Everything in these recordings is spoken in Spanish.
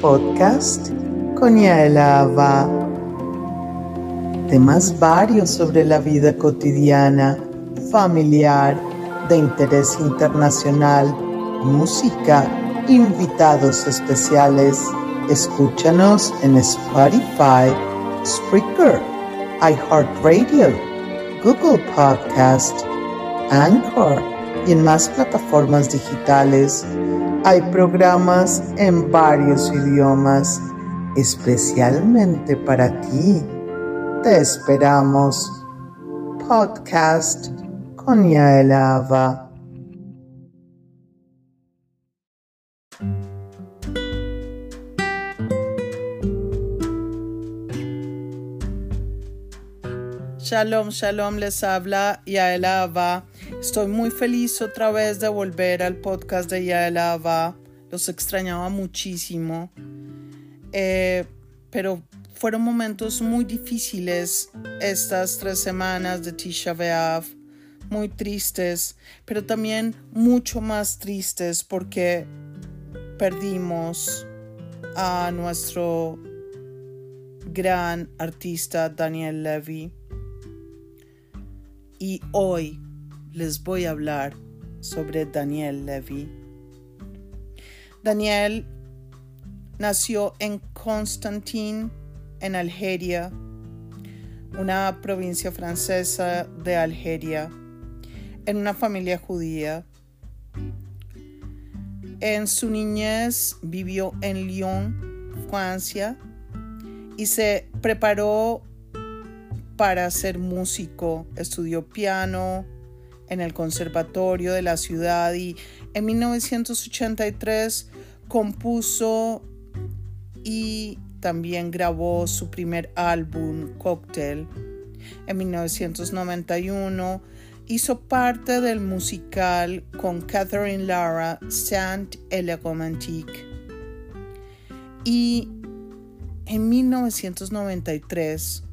podcast con Yaelava. Temas varios sobre la vida cotidiana, familiar, de interés internacional, música, invitados especiales. Escúchanos en Spotify, Spreaker, iHeartRadio, Google Podcast, Anchor y en más plataformas digitales. Hay programas en varios idiomas, especialmente para ti. Te esperamos. Podcast con Yael Ava. Shalom, shalom, les habla Yael Ava. Estoy muy feliz otra vez de volver al podcast de Yael Ava. Los extrañaba muchísimo. Eh, pero fueron momentos muy difíciles estas tres semanas de Tisha B'Av. Muy tristes, pero también mucho más tristes porque perdimos a nuestro gran artista Daniel Levy y hoy les voy a hablar sobre Daniel Levy. Daniel nació en Constantine, en Algeria, una provincia francesa de Algeria, en una familia judía. En su niñez vivió en Lyon, Francia, y se preparó para ser músico. Estudió piano en el Conservatorio de la ciudad y en 1983 compuso y también grabó su primer álbum, Cocktail. En 1991 hizo parte del musical con Catherine Lara, Saint et Romantique. Y en 1993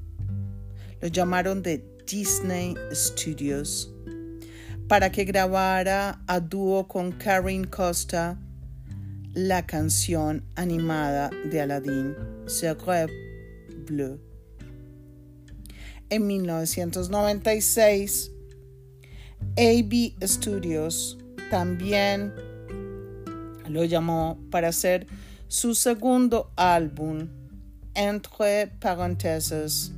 lo llamaron de Disney Studios para que grabara a dúo con Karen Costa la canción animada de Aladdin, Secret Bleu. En 1996, AB Studios también lo llamó para hacer su segundo álbum, Entre Parenthèses,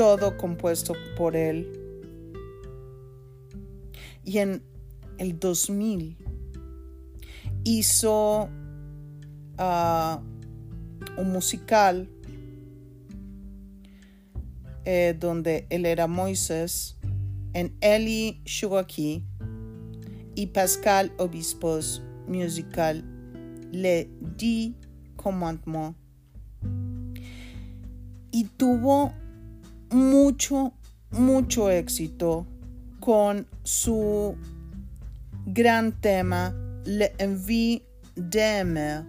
todo compuesto por él. Y en el 2000 hizo ah, un musical eh, donde él era Moisés en Eli Shugaki y Pascal Obispos musical Le Dix Commandements. Y tuvo mucho, mucho éxito con su gran tema Le Envie d'Aimer.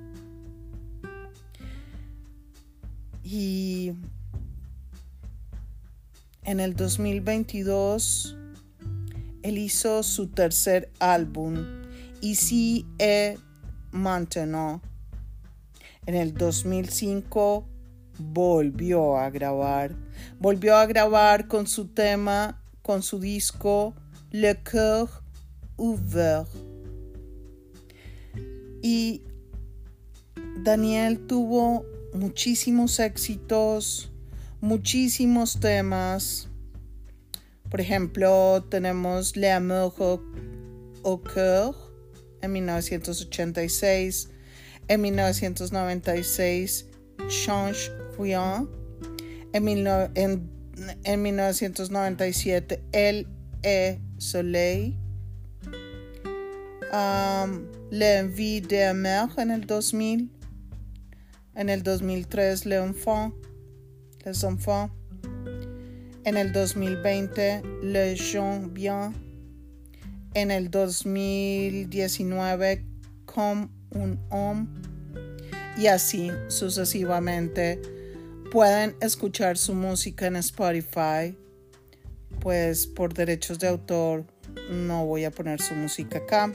Y en el 2022 él hizo su tercer álbum, Ici et Maintenant. En el 2005 volvió a grabar. Volvió a grabar con su tema, con su disco Le Coeur Ouvert. Y Daniel tuvo muchísimos éxitos, muchísimos temas. Por ejemplo, tenemos Le Amour au Coeur en 1986. En 1996, Change Rien. En, en, en 1997, El E Soleil. Um, L'Envie de Mer en el 2000. En el 2003, Le Enfant. Les Enfants. En el 2020, Le Gens Bien. En el 2019, Comme un homme y así sucesivamente. Pueden escuchar su música en Spotify, pues por derechos de autor no voy a poner su música acá.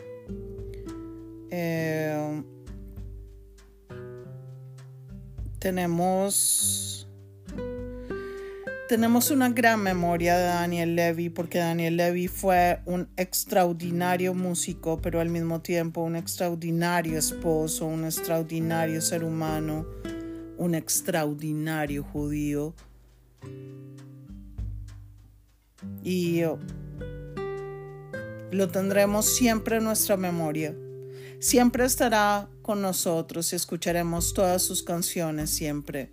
Eh, tenemos tenemos una gran memoria de Daniel Levy porque Daniel Levy fue un extraordinario músico, pero al mismo tiempo un extraordinario esposo, un extraordinario ser humano, un extraordinario judío. Y lo tendremos siempre en nuestra memoria. Siempre estará con nosotros y escucharemos todas sus canciones siempre.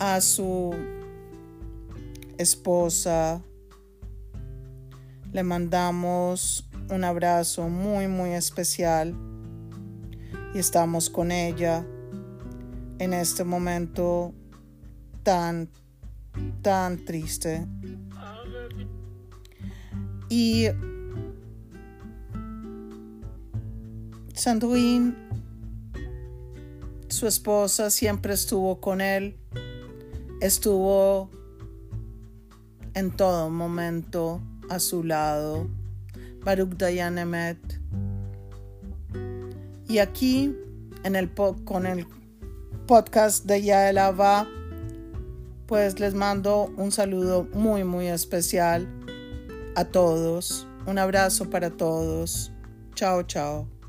A su esposa. Le mandamos un abrazo muy muy especial y estamos con ella en este momento tan tan triste. Y Sandrine, su esposa, siempre estuvo con él, estuvo en todo momento a su lado. Baruch Dayanemet. Y aquí, en el con el podcast de Yael Ava, pues les mando un saludo muy, muy especial a todos. Un abrazo para todos. Chao, chao.